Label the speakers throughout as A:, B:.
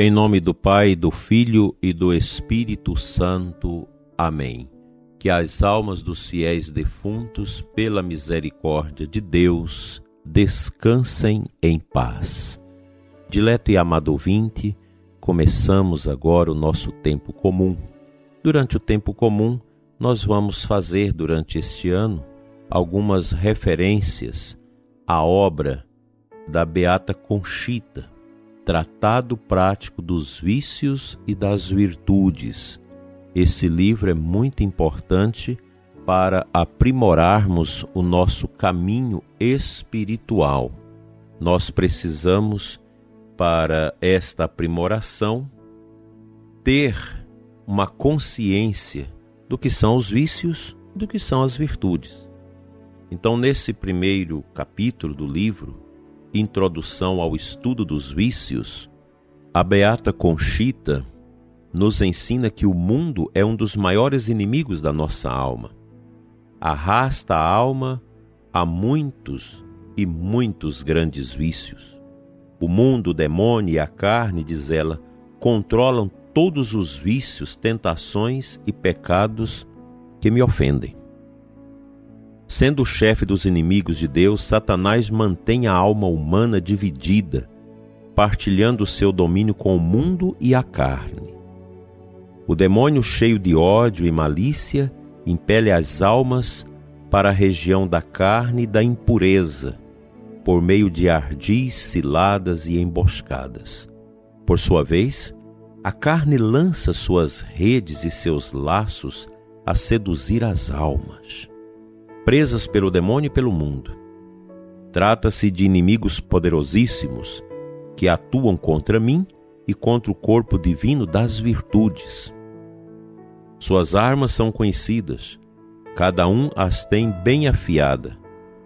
A: Em nome do Pai, do Filho e do Espírito Santo. Amém. Que as almas dos fiéis defuntos, pela misericórdia de Deus, descansem em paz. Dileto e amado ouvinte, começamos agora o nosso tempo comum. Durante o tempo comum, nós vamos fazer durante este ano algumas referências à obra da Beata Conchita, Tratado Prático dos Vícios e das Virtudes. Esse livro é muito importante para aprimorarmos o nosso caminho espiritual. Nós precisamos, para esta aprimoração, ter uma consciência do que são os vícios, do que são as virtudes. Então, nesse primeiro capítulo do livro, Introdução ao Estudo dos Vícios, a Beata Conchita nos ensina que o mundo é um dos maiores inimigos da nossa alma. Arrasta a alma a muitos e muitos grandes vícios. O mundo, o demônio e a carne, diz ela, controlam todos os vícios, tentações e pecados que me ofendem. Sendo o chefe dos inimigos de Deus, Satanás mantém a alma humana dividida, partilhando seu domínio com o mundo e a carne. O demônio, cheio de ódio e malícia, impele as almas para a região da carne e da impureza, por meio de ardis, ciladas e emboscadas. Por sua vez, a carne lança suas redes e seus laços a seduzir as almas, presas pelo demônio e pelo mundo. Trata-se de inimigos poderosíssimos que atuam contra mim e contra o corpo divino das virtudes. Suas armas são conhecidas, cada um as tem bem afiada,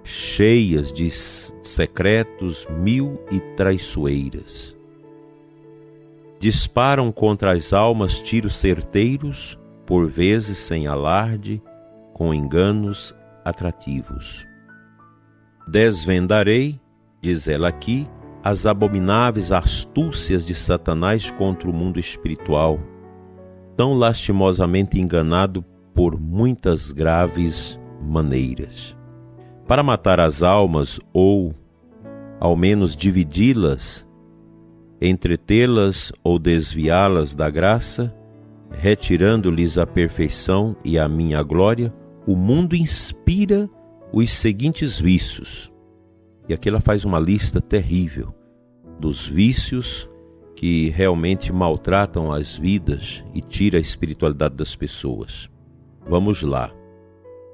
A: cheias de secretos mil e traiçoeiras disparam contra as almas tiros certeiros, por vezes sem alarde, com enganos atrativos. Desvendarei, diz ela aqui, as abomináveis astúcias de Satanás contra o mundo espiritual, tão lastimosamente enganado por muitas graves maneiras. Para matar as almas ou, ao menos, dividi-las entretê-las ou desviá-las da graça, retirando-lhes a perfeição e a minha glória, o mundo inspira os seguintes vícios. E aqui ela faz uma lista terrível dos vícios que realmente maltratam as vidas e tira a espiritualidade das pessoas. Vamos lá.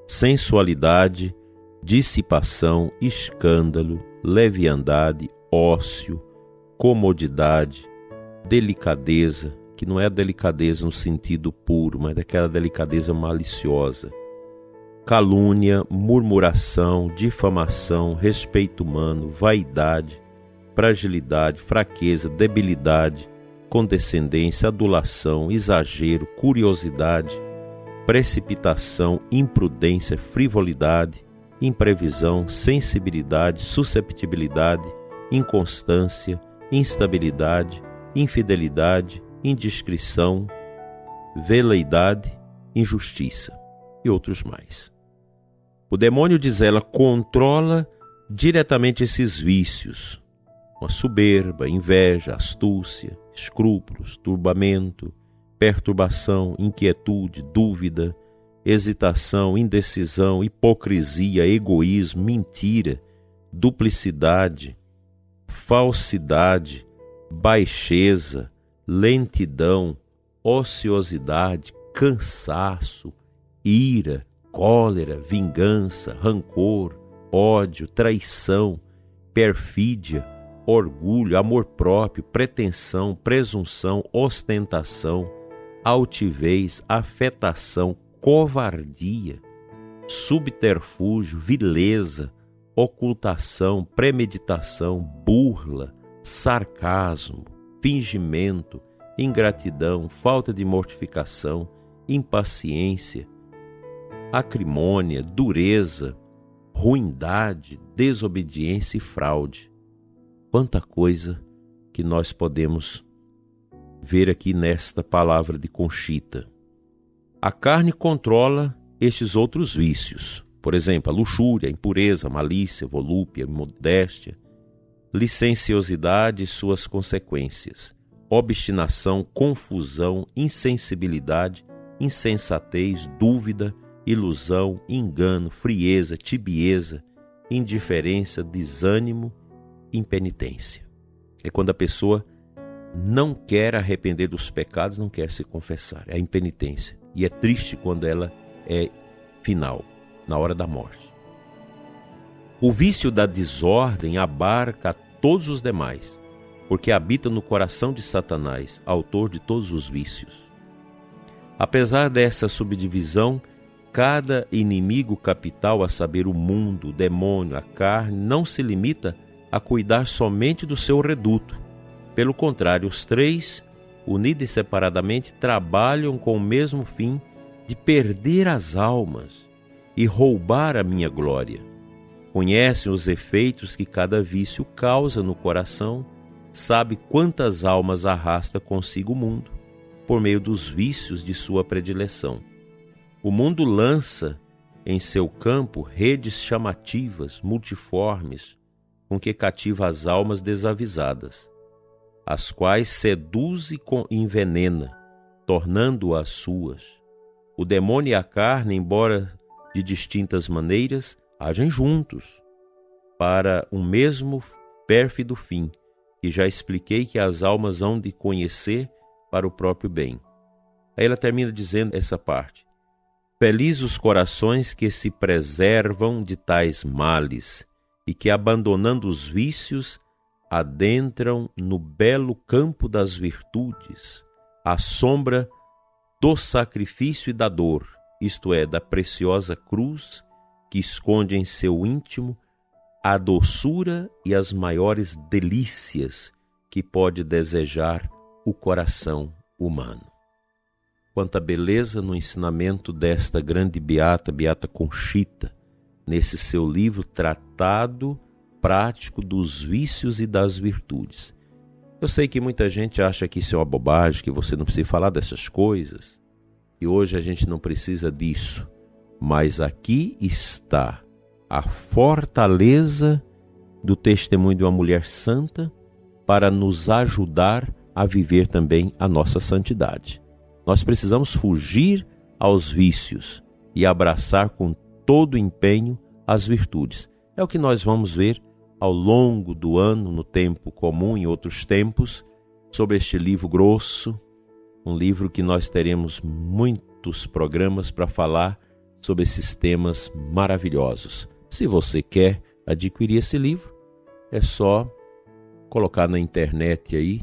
A: Sensualidade, dissipação, escândalo, leviandade, ócio, comodidade, delicadeza, que não é a delicadeza no sentido puro, mas daquela delicadeza maliciosa. Calúnia, murmuração, difamação, respeito humano, vaidade, fragilidade, fraqueza, debilidade, condescendência, adulação, exagero, curiosidade, precipitação, imprudência, frivolidade, imprevisão, sensibilidade, susceptibilidade, inconstância, instabilidade, infidelidade, indiscrição, veleidade, injustiça e outros mais. O demônio, diz ela, controla diretamente esses vícios, a soberba, inveja, astúcia, escrúpulos, turbamento, perturbação, inquietude, dúvida, hesitação, indecisão, hipocrisia, egoísmo, mentira, duplicidade, falsidade, baixeza, lentidão, ociosidade, cansaço, ira, cólera, vingança, rancor, ódio, traição, perfídia, orgulho, amor próprio, pretensão, presunção, ostentação, altivez, afetação, covardia, subterfúgio, vileza, ocultação, premeditação, burla, sarcasmo, fingimento, ingratidão, falta de mortificação, impaciência, acrimônia, dureza, ruindade, desobediência e fraude. Quanta coisa que nós podemos ver aqui nesta palavra de Conchita. A carne controla estes outros vícios, por exemplo, a luxúria, a impureza, a malícia, a volúpia, a modéstia, licenciosidade e suas consequências, obstinação, confusão, insensibilidade, insensatez, dúvida, ilusão, engano, frieza, tibieza, indiferença, desânimo, impenitência. É quando a pessoa não quer arrepender dos pecados, não quer se confessar. É a impenitência. E é triste quando ela é final, na hora da morte. O vício da desordem abarca todos os demais, porque habita no coração de Satanás, autor de todos os vícios. Apesar dessa subdivisão, cada inimigo capital, a saber, o mundo, o demônio, a carne, não se limita a cuidar somente do seu reduto. Pelo contrário, os três, unidos e separadamente, trabalham com o mesmo fim de perder as almas e roubar a minha glória. Conhecem os efeitos que cada vício causa no coração, sabe quantas almas arrasta consigo o mundo, por meio dos vícios de sua predileção. O mundo lança em seu campo redes chamativas, multiformes, com que cativa as almas desavisadas, as quais seduz e envenena, tornando-as suas. O demônio e a carne, embora de distintas maneiras, agem juntos para um mesmo pérfido fim, que já expliquei que as almas hão de conhecer para o próprio bem. Aí ela termina dizendo essa parte: Felizes os corações que se preservam de tais males e que, abandonando os vícios, adentram no belo campo das virtudes, à sombra do sacrifício e da dor, isto é, da preciosa cruz que esconde em seu íntimo a doçura e as maiores delícias que pode desejar o coração humano. Quanta beleza no ensinamento desta grande beata, Beata Conchita, nesse seu livro Tratado Prático dos Vícios e das Virtudes. Eu sei que muita gente acha que isso é uma bobagem, que você não precisa falar dessas coisas. E hoje a gente não precisa disso. Mas aqui está a fortaleza do testemunho de uma mulher santa para nos ajudar a viver também a nossa santidade. Nós precisamos fugir aos vícios e abraçar com todo empenho as virtudes. É o que nós vamos ver ao longo do ano, no tempo comum, em outros tempos, sobre este livro grosso, um livro que nós teremos muitos programas para falar sobre esses temas maravilhosos. Se você quer adquirir esse livro, é só colocar na internet aí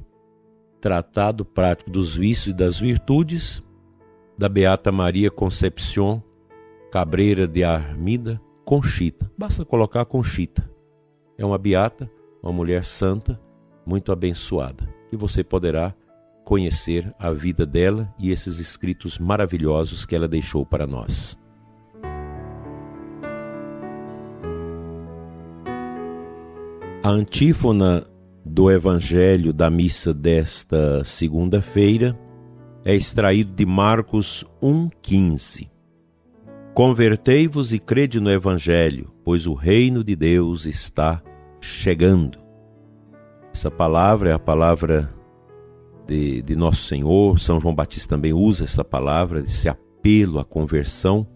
A: Tratado Prático dos Vícios e das Virtudes, da Beata Maria Concepción Cabreira de Armida, Conchita. Basta colocar Conchita é uma beata, uma mulher santa, muito abençoada, que você poderá conhecer a vida dela e esses escritos maravilhosos que ela deixou para nós. A antífona do Evangelho da missa desta segunda-feira é extraído de Marcos 1,15. Convertei-vos e crede no Evangelho, pois o reino de Deus está chegando. Essa palavra é a palavra de, de Nosso Senhor. São João Batista também usa essa palavra, esse apelo à conversão.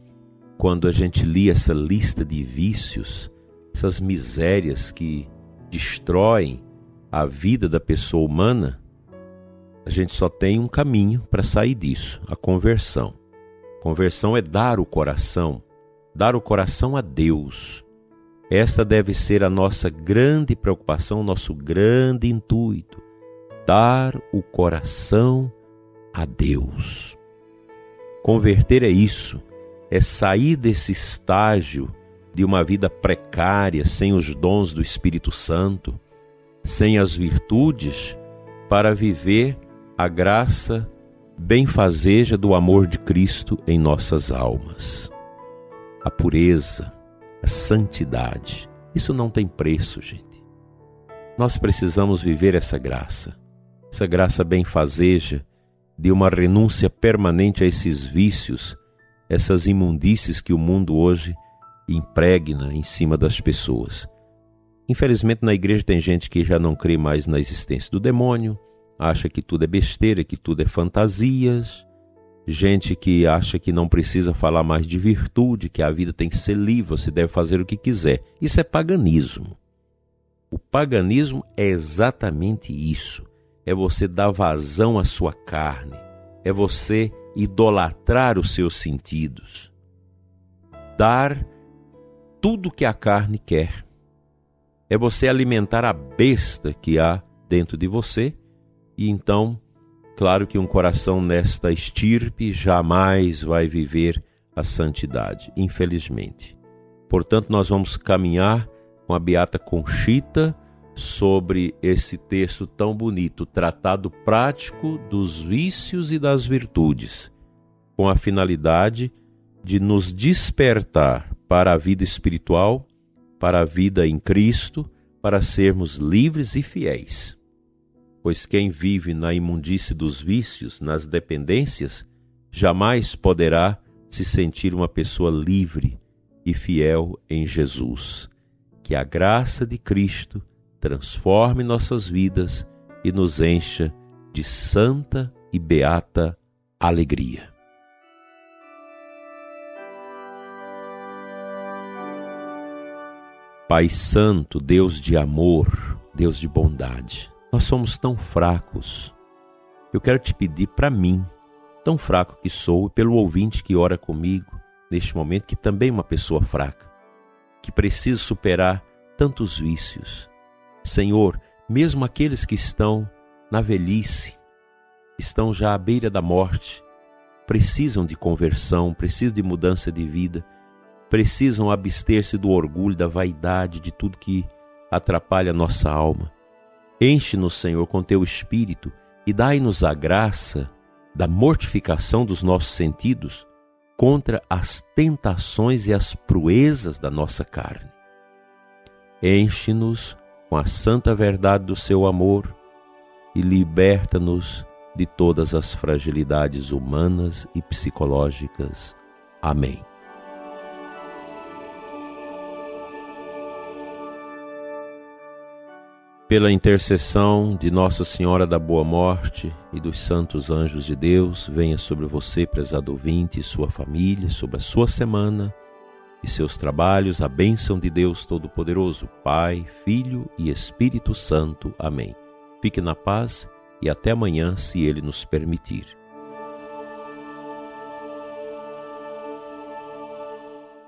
A: Quando a gente lia essa lista de vícios, essas misérias que destroem a vida da pessoa humana, a gente só tem um caminho para sair disso: a conversão. Conversão é dar o coração, dar o coração a Deus. Esta deve ser a nossa grande preocupação, nosso grande intuito: dar o coração a Deus. Converter é isso, é sair desse estágio de uma vida precária, sem os dons do Espírito Santo, sem as virtudes, para viver a graça benfazeja do amor de Cristo em nossas almas. A pureza, a santidade, isso não tem preço, gente. Nós precisamos viver essa graça. essa graça benfazeja de uma renúncia permanente a esses vícios, essas imundícies que o mundo hoje impregna em cima das pessoas. Infelizmente, na igreja tem gente que já não crê mais na existência do demônio, acha que tudo é besteira, que tudo é fantasias, gente que acha que não precisa falar mais de virtude, que a vida tem que ser livre, você deve fazer o que quiser. Isso é paganismo. O paganismo é exatamente isso. É você dar vazão à sua carne, é você idolatrar os seus sentidos, dar tudo que a carne quer. É você alimentar a besta que há dentro de você, e então Claro que um coração nesta estirpe jamais vai viver a santidade, infelizmente. Portanto, nós vamos caminhar com a Beata Conchita sobre esse texto tão bonito, tratado prático dos vícios e das virtudes, com a finalidade de nos despertar para a vida espiritual, para a vida em Cristo, para sermos livres e fiéis pois quem vive na imundície dos vícios, nas dependências, jamais poderá se sentir uma pessoa livre e fiel em Jesus. Que a graça de Cristo transforme nossas vidas e nos encha de santa e beata alegria. Pai Santo, Deus de amor, Deus de bondade, nós somos tão fracos. Eu quero te pedir para mim, tão fraco que sou, e pelo ouvinte que ora comigo neste momento, que também é uma pessoa fraca, que precisa superar tantos vícios. Senhor, mesmo aqueles que estão na velhice, estão já à beira da morte, precisam de conversão, precisam de mudança de vida, precisam abster-se do orgulho, da vaidade, de tudo que atrapalha nossa alma. Enche-nos, Senhor, com teu espírito e dai-nos a graça da mortificação dos nossos sentidos contra as tentações e as proezas da nossa carne. Enche-nos com a santa verdade do seu amor e liberta-nos de todas as fragilidades humanas e psicológicas. Amém. Pela intercessão de Nossa Senhora da Boa Morte e dos santos anjos de Deus, venha sobre você, prezado ouvinte, e sua família, sobre a sua semana e seus trabalhos, a bênção de Deus Todo-Poderoso, Pai, Filho e Espírito Santo. Amém. Fique na paz e até amanhã, se Ele nos permitir.